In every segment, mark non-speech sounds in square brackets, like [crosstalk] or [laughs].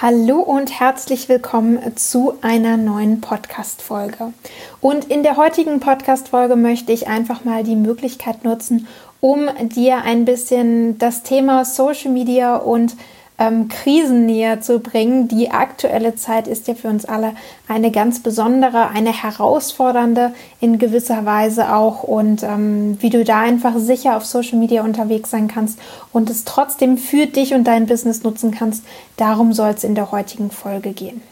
Hallo und herzlich willkommen zu einer neuen Podcast-Folge. Und in der heutigen Podcast-Folge möchte ich einfach mal die Möglichkeit nutzen, um dir ein bisschen das Thema Social Media und ähm, Krisen näher zu bringen. Die aktuelle Zeit ist ja für uns alle eine ganz besondere, eine herausfordernde in gewisser Weise auch und ähm, wie du da einfach sicher auf Social Media unterwegs sein kannst und es trotzdem für dich und dein Business nutzen kannst. Darum soll es in der heutigen Folge gehen.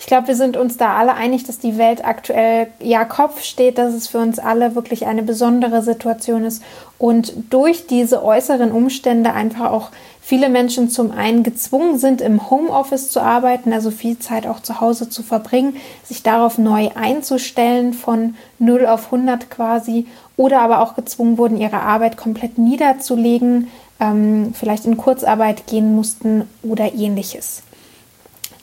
Ich glaube, wir sind uns da alle einig, dass die Welt aktuell ja Kopf steht, dass es für uns alle wirklich eine besondere Situation ist und durch diese äußeren Umstände einfach auch viele Menschen zum einen gezwungen sind, im Homeoffice zu arbeiten, also viel Zeit auch zu Hause zu verbringen, sich darauf neu einzustellen von 0 auf 100 quasi oder aber auch gezwungen wurden, ihre Arbeit komplett niederzulegen, ähm, vielleicht in Kurzarbeit gehen mussten oder ähnliches.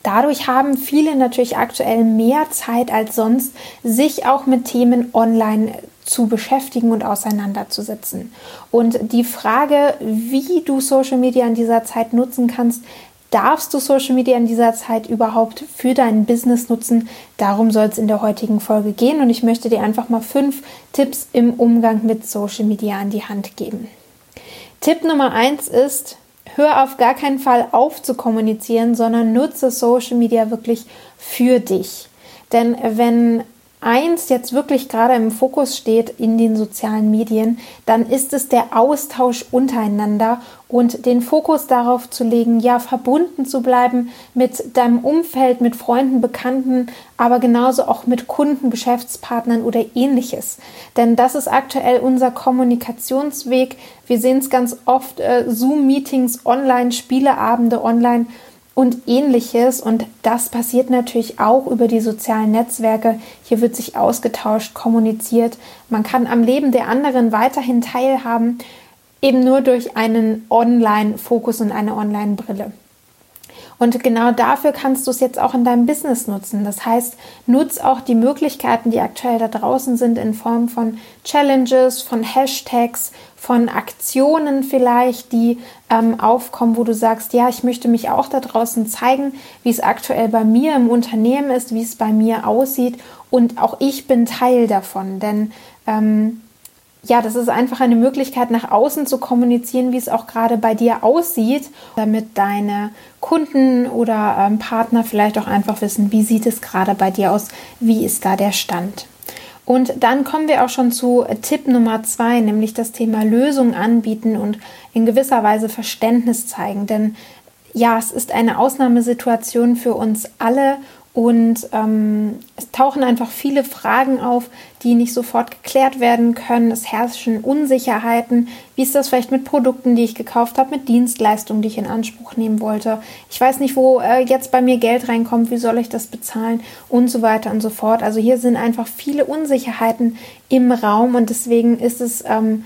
Dadurch haben viele natürlich aktuell mehr Zeit als sonst, sich auch mit Themen online zu beschäftigen und auseinanderzusetzen. Und die Frage, wie du Social Media in dieser Zeit nutzen kannst, darfst du Social Media in dieser Zeit überhaupt für dein Business nutzen? Darum soll es in der heutigen Folge gehen und ich möchte dir einfach mal fünf Tipps im Umgang mit Social Media an die Hand geben. Tipp Nummer eins ist, hör auf gar keinen Fall auf zu kommunizieren, sondern nutze Social Media wirklich für dich. Denn wenn eins jetzt wirklich gerade im Fokus steht in den sozialen Medien, dann ist es der Austausch untereinander und den Fokus darauf zu legen, ja, verbunden zu bleiben mit deinem Umfeld, mit Freunden, Bekannten, aber genauso auch mit Kunden, Geschäftspartnern oder ähnliches. Denn das ist aktuell unser Kommunikationsweg. Wir sehen es ganz oft, äh, Zoom-Meetings online, Spieleabende online und ähnliches. Und das passiert natürlich auch über die sozialen Netzwerke. Hier wird sich ausgetauscht, kommuniziert. Man kann am Leben der anderen weiterhin teilhaben, eben nur durch einen Online-Fokus und eine Online-Brille. Und genau dafür kannst du es jetzt auch in deinem Business nutzen. Das heißt, nutz auch die Möglichkeiten, die aktuell da draußen sind, in Form von Challenges, von Hashtags, von Aktionen vielleicht, die ähm, aufkommen, wo du sagst, ja, ich möchte mich auch da draußen zeigen, wie es aktuell bei mir im Unternehmen ist, wie es bei mir aussieht. Und auch ich bin Teil davon. Denn ähm, ja, das ist einfach eine Möglichkeit, nach außen zu kommunizieren, wie es auch gerade bei dir aussieht, damit deine Kunden oder ähm, Partner vielleicht auch einfach wissen, wie sieht es gerade bei dir aus, wie ist da der Stand. Und dann kommen wir auch schon zu Tipp Nummer zwei, nämlich das Thema Lösung anbieten und in gewisser Weise Verständnis zeigen. Denn ja, es ist eine Ausnahmesituation für uns alle und ähm, es tauchen einfach viele Fragen auf, die nicht sofort geklärt werden können. Es herrschen Unsicherheiten. Wie ist das vielleicht mit Produkten, die ich gekauft habe, mit Dienstleistungen, die ich in Anspruch nehmen wollte? Ich weiß nicht, wo äh, jetzt bei mir Geld reinkommt. Wie soll ich das bezahlen? Und so weiter und so fort. Also hier sind einfach viele Unsicherheiten im Raum und deswegen ist es ähm,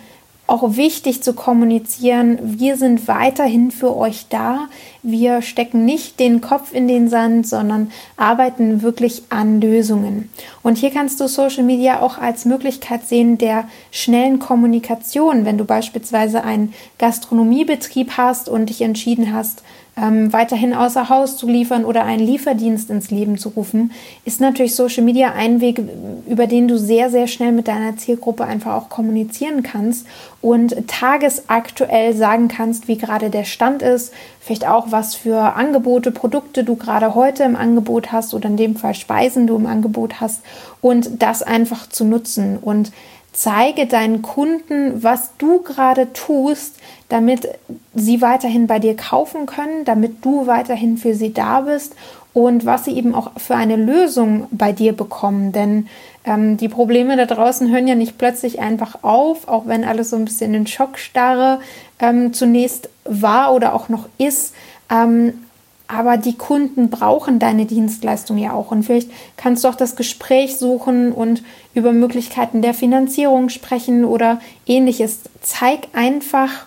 auch wichtig zu kommunizieren, wir sind weiterhin für euch da. Wir stecken nicht den Kopf in den Sand, sondern arbeiten wirklich an Lösungen. Und hier kannst du Social Media auch als Möglichkeit sehen der schnellen Kommunikation. Wenn du beispielsweise einen Gastronomiebetrieb hast und dich entschieden hast, ähm, weiterhin außer Haus zu liefern oder einen Lieferdienst ins Leben zu rufen, ist natürlich Social Media ein Weg, über den du sehr, sehr schnell mit deiner Zielgruppe einfach auch kommunizieren kannst und tagesaktuell sagen kannst, wie gerade der Stand ist, vielleicht auch was für Angebote, Produkte du gerade heute im Angebot hast oder in dem Fall Speisen du im Angebot hast und das einfach zu nutzen. Und zeige deinen Kunden, was du gerade tust, damit sie weiterhin bei dir kaufen können, damit du weiterhin für sie da bist und was sie eben auch für eine Lösung bei dir bekommen. Denn ähm, die Probleme da draußen hören ja nicht plötzlich einfach auf, auch wenn alles so ein bisschen in Schockstarre ähm, zunächst war oder auch noch ist. Ähm, aber die Kunden brauchen deine Dienstleistung ja auch. Und vielleicht kannst du auch das Gespräch suchen und über Möglichkeiten der Finanzierung sprechen oder ähnliches. Zeig einfach,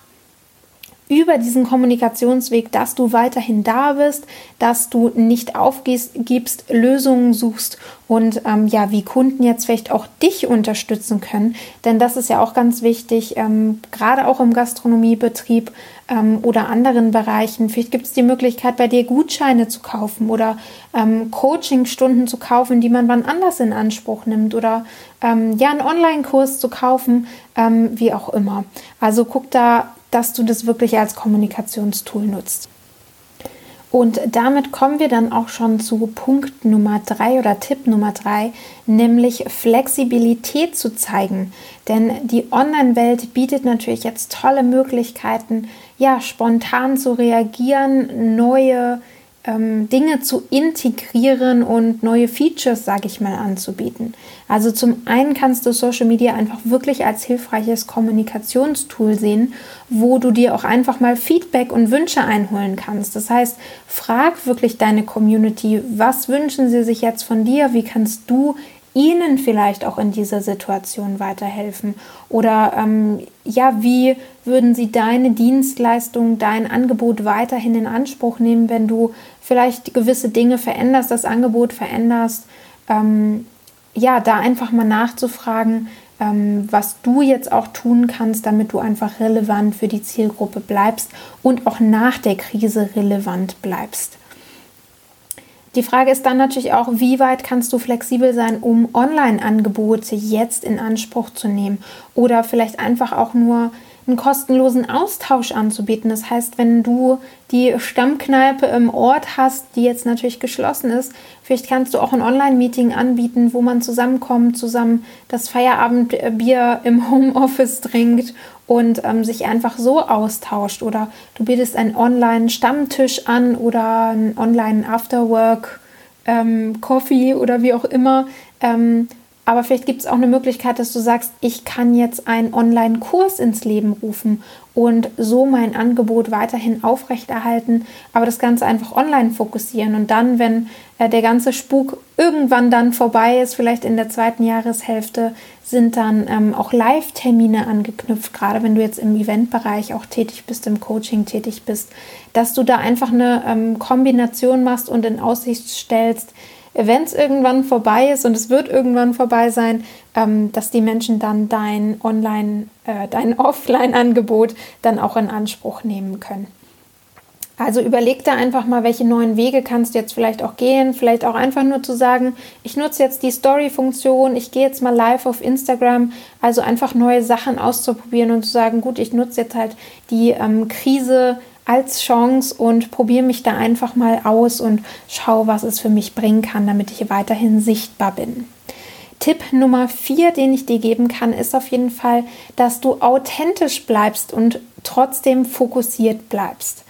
über diesen Kommunikationsweg, dass du weiterhin da bist, dass du nicht aufgibst, Lösungen suchst und ähm, ja, wie Kunden jetzt vielleicht auch dich unterstützen können. Denn das ist ja auch ganz wichtig, ähm, gerade auch im Gastronomiebetrieb ähm, oder anderen Bereichen. Vielleicht gibt es die Möglichkeit, bei dir Gutscheine zu kaufen oder ähm, Coachingstunden zu kaufen, die man wann anders in Anspruch nimmt oder ähm, ja, einen Online-Kurs zu kaufen, ähm, wie auch immer. Also guck da dass du das wirklich als Kommunikationstool nutzt. Und damit kommen wir dann auch schon zu Punkt Nummer drei oder Tipp Nummer drei, nämlich Flexibilität zu zeigen. Denn die Online-Welt bietet natürlich jetzt tolle Möglichkeiten, ja, spontan zu reagieren, neue ähm, Dinge zu integrieren und neue Features, sage ich mal, anzubieten. Also zum einen kannst du Social Media einfach wirklich als hilfreiches Kommunikationstool sehen, wo du dir auch einfach mal Feedback und Wünsche einholen kannst. Das heißt, frag wirklich deine Community, was wünschen sie sich jetzt von dir, wie kannst du ihnen vielleicht auch in dieser Situation weiterhelfen? Oder ähm, ja, wie würden sie deine Dienstleistung, dein Angebot weiterhin in Anspruch nehmen, wenn du vielleicht gewisse Dinge veränderst, das Angebot veränderst? Ähm, ja, da einfach mal nachzufragen, ähm, was du jetzt auch tun kannst, damit du einfach relevant für die Zielgruppe bleibst und auch nach der Krise relevant bleibst. Die Frage ist dann natürlich auch, wie weit kannst du flexibel sein, um Online-Angebote jetzt in Anspruch zu nehmen? Oder vielleicht einfach auch nur einen kostenlosen Austausch anzubieten. Das heißt, wenn du die Stammkneipe im Ort hast, die jetzt natürlich geschlossen ist, vielleicht kannst du auch ein Online-Meeting anbieten, wo man zusammenkommt, zusammen das Feierabendbier im Homeoffice trinkt und ähm, sich einfach so austauscht. Oder du bietest einen Online-Stammtisch an oder ein Online-Afterwork-Coffee ähm, oder wie auch immer. Ähm, aber vielleicht gibt es auch eine Möglichkeit, dass du sagst, ich kann jetzt einen Online-Kurs ins Leben rufen und so mein Angebot weiterhin aufrechterhalten, aber das Ganze einfach online fokussieren. Und dann, wenn äh, der ganze Spuk irgendwann dann vorbei ist, vielleicht in der zweiten Jahreshälfte, sind dann ähm, auch Live-Termine angeknüpft, gerade wenn du jetzt im Eventbereich auch tätig bist, im Coaching tätig bist, dass du da einfach eine ähm, Kombination machst und in Aussicht stellst, wenn es irgendwann vorbei ist und es wird irgendwann vorbei sein, ähm, dass die Menschen dann dein Online, äh, dein [laughs] Offline-Angebot dann auch in Anspruch nehmen können. Also überleg da einfach mal, welche neuen Wege kannst du jetzt vielleicht auch gehen. Vielleicht auch einfach nur zu sagen, ich nutze jetzt die Story-Funktion, ich gehe jetzt mal live auf Instagram. Also einfach neue Sachen auszuprobieren und zu sagen, gut, ich nutze jetzt halt die ähm, Krise als Chance und probiere mich da einfach mal aus und schaue, was es für mich bringen kann, damit ich weiterhin sichtbar bin. Tipp Nummer vier, den ich dir geben kann, ist auf jeden Fall, dass du authentisch bleibst und trotzdem fokussiert bleibst.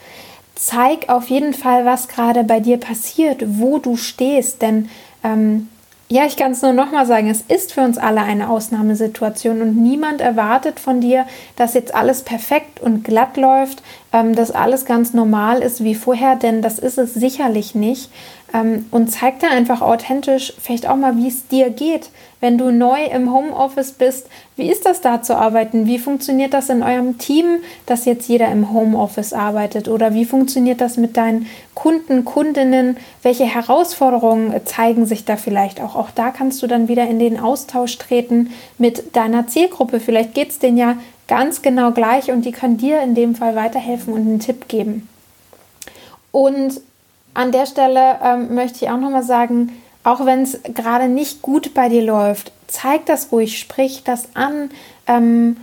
Zeig auf jeden Fall, was gerade bei dir passiert, wo du stehst, denn ähm, ja, ich kann es nur nochmal sagen, es ist für uns alle eine Ausnahmesituation und niemand erwartet von dir, dass jetzt alles perfekt und glatt läuft, ähm, dass alles ganz normal ist wie vorher, denn das ist es sicherlich nicht. Ähm, und zeig da einfach authentisch vielleicht auch mal, wie es dir geht, wenn du neu im Homeoffice bist. Wie ist das da zu arbeiten? Wie funktioniert das in eurem Team, dass jetzt jeder im Homeoffice arbeitet? Oder wie funktioniert das mit deinen Kunden, Kundinnen? Welche Herausforderungen zeigen sich da vielleicht auch? Auch da kannst du dann wieder in den Austausch treten mit deiner Zielgruppe. Vielleicht geht es denen ja ganz genau gleich und die können dir in dem Fall weiterhelfen und einen Tipp geben. Und an der Stelle ähm, möchte ich auch nochmal sagen, auch wenn es gerade nicht gut bei dir läuft, zeig das ruhig, sprich das an. Ähm,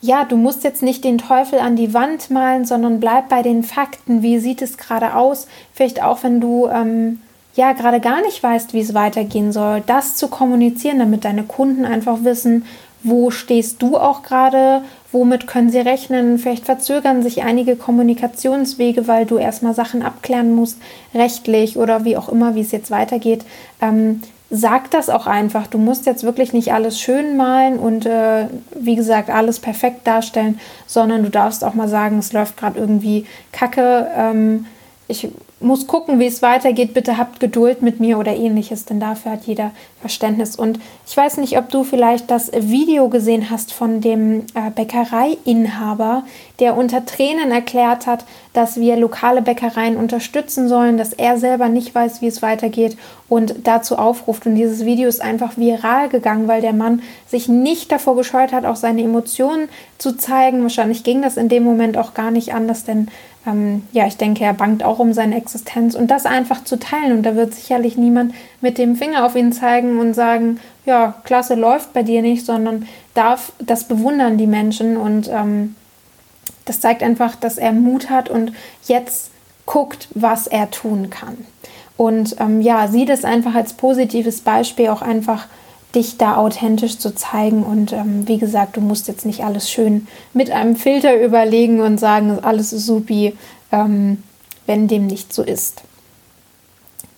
ja, du musst jetzt nicht den Teufel an die Wand malen, sondern bleib bei den Fakten. Wie sieht es gerade aus? Vielleicht auch, wenn du ähm, ja gerade gar nicht weißt, wie es weitergehen soll, das zu kommunizieren, damit deine Kunden einfach wissen, wo stehst du auch gerade? Womit können sie rechnen? Vielleicht verzögern sich einige Kommunikationswege, weil du erstmal Sachen abklären musst, rechtlich oder wie auch immer, wie es jetzt weitergeht. Ähm, sag das auch einfach. Du musst jetzt wirklich nicht alles schön malen und äh, wie gesagt alles perfekt darstellen, sondern du darfst auch mal sagen, es läuft gerade irgendwie kacke. Ähm, ich muss gucken, wie es weitergeht. Bitte habt Geduld mit mir oder ähnliches, denn dafür hat jeder Verständnis. Und ich weiß nicht, ob du vielleicht das Video gesehen hast von dem äh, Bäckereiinhaber, der unter Tränen erklärt hat, dass wir lokale Bäckereien unterstützen sollen, dass er selber nicht weiß, wie es weitergeht und dazu aufruft. Und dieses Video ist einfach viral gegangen, weil der Mann sich nicht davor gescheut hat, auch seine Emotionen zu zeigen. Wahrscheinlich ging das in dem Moment auch gar nicht anders, denn ähm, ja, ich denke, er bangt auch um seine Existenz und das einfach zu teilen. Und da wird sicherlich niemand mit dem Finger auf ihn zeigen und sagen, ja, klasse läuft bei dir nicht, sondern darf das bewundern die Menschen und ähm, das zeigt einfach, dass er Mut hat und jetzt guckt, was er tun kann. Und ähm, ja, sieht es einfach als positives Beispiel auch einfach dich da authentisch zu zeigen. Und ähm, wie gesagt, du musst jetzt nicht alles schön mit einem Filter überlegen und sagen, alles ist supi, ähm, wenn dem nicht so ist.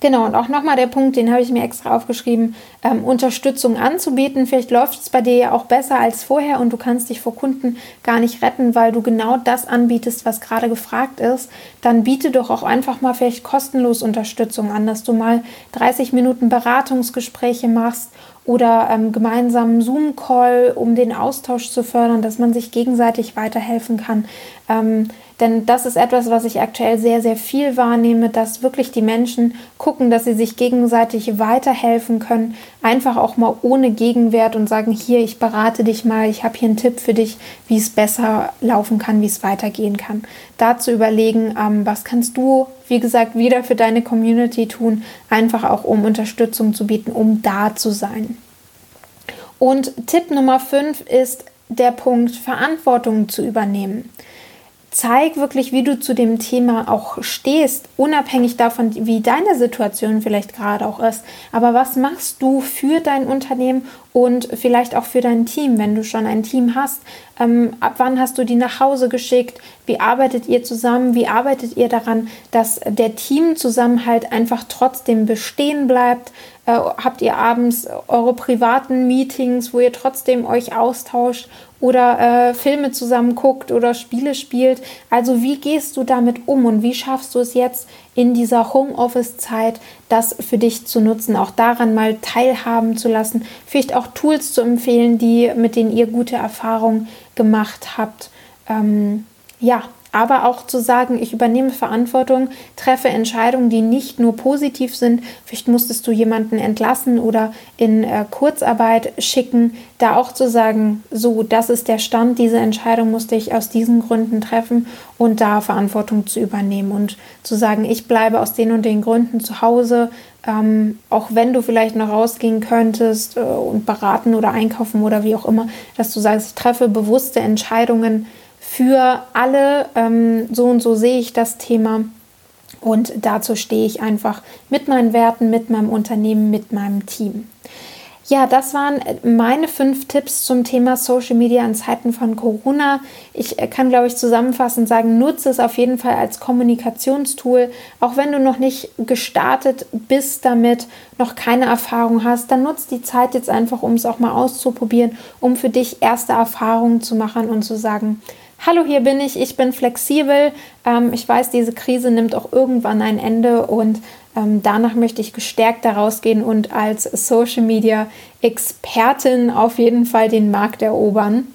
Genau, und auch nochmal der Punkt, den habe ich mir extra aufgeschrieben, ähm, Unterstützung anzubieten. Vielleicht läuft es bei dir ja auch besser als vorher und du kannst dich vor Kunden gar nicht retten, weil du genau das anbietest, was gerade gefragt ist. Dann biete doch auch einfach mal vielleicht kostenlos Unterstützung an, dass du mal 30 Minuten Beratungsgespräche machst oder ähm, gemeinsamen Zoom-Call, um den Austausch zu fördern, dass man sich gegenseitig weiterhelfen kann. Ähm, denn das ist etwas, was ich aktuell sehr, sehr viel wahrnehme, dass wirklich die Menschen gucken, dass sie sich gegenseitig weiterhelfen können, einfach auch mal ohne Gegenwert und sagen, hier, ich berate dich mal, ich habe hier einen Tipp für dich, wie es besser laufen kann, wie es weitergehen kann. Dazu überlegen, ähm, was kannst du, wie gesagt, wieder für deine Community tun, einfach auch um Unterstützung zu bieten, um da zu sein. Und Tipp Nummer 5 ist der Punkt, Verantwortung zu übernehmen zeig wirklich, wie du zu dem Thema auch stehst, unabhängig davon, wie deine Situation vielleicht gerade auch ist. Aber was machst du für dein Unternehmen und vielleicht auch für dein Team, wenn du schon ein Team hast? Ähm, ab wann hast du die nach Hause geschickt? Wie arbeitet ihr zusammen? Wie arbeitet ihr daran, dass der Teamzusammenhalt einfach trotzdem bestehen bleibt? Äh, habt ihr abends eure privaten Meetings, wo ihr trotzdem euch austauscht oder äh, Filme zusammen guckt oder Spiele spielt. Also wie gehst du damit um und wie schaffst du es jetzt in dieser Homeoffice-Zeit, das für dich zu nutzen, auch daran mal teilhaben zu lassen, vielleicht auch Tools zu empfehlen, die mit denen ihr gute Erfahrungen gemacht habt. Ähm, ja, aber auch zu sagen, ich übernehme Verantwortung, treffe Entscheidungen, die nicht nur positiv sind. Vielleicht musstest du jemanden entlassen oder in äh, Kurzarbeit schicken. Da auch zu sagen, so, das ist der Stand, diese Entscheidung musste ich aus diesen Gründen treffen und da Verantwortung zu übernehmen und zu sagen, ich bleibe aus den und den Gründen zu Hause, ähm, auch wenn du vielleicht noch rausgehen könntest äh, und beraten oder einkaufen oder wie auch immer, dass du sagst, ich treffe bewusste Entscheidungen für alle, ähm, so und so sehe ich das Thema. Und dazu stehe ich einfach mit meinen Werten, mit meinem Unternehmen, mit meinem Team. Ja, das waren meine fünf Tipps zum Thema Social Media in Zeiten von Corona. Ich äh, kann, glaube ich, zusammenfassend sagen, nutze es auf jeden Fall als Kommunikationstool. Auch wenn du noch nicht gestartet bist damit, noch keine Erfahrung hast, dann nutze die Zeit jetzt einfach, um es auch mal auszuprobieren, um für dich erste Erfahrungen zu machen und zu sagen, Hallo, hier bin ich, ich bin flexibel. Ähm, ich weiß, diese Krise nimmt auch irgendwann ein Ende und ähm, danach möchte ich gestärkt daraus gehen und als Social Media Expertin auf jeden Fall den Markt erobern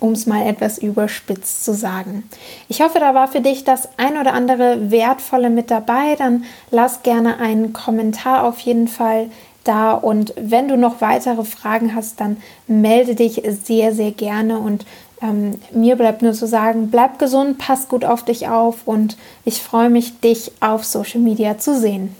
um es mal etwas überspitzt zu sagen. Ich hoffe, da war für dich das ein oder andere Wertvolle mit dabei. Dann lass gerne einen Kommentar auf jeden Fall da. Und wenn du noch weitere Fragen hast, dann melde dich sehr, sehr gerne. Und ähm, mir bleibt nur zu sagen, bleib gesund, pass gut auf dich auf und ich freue mich, dich auf Social Media zu sehen.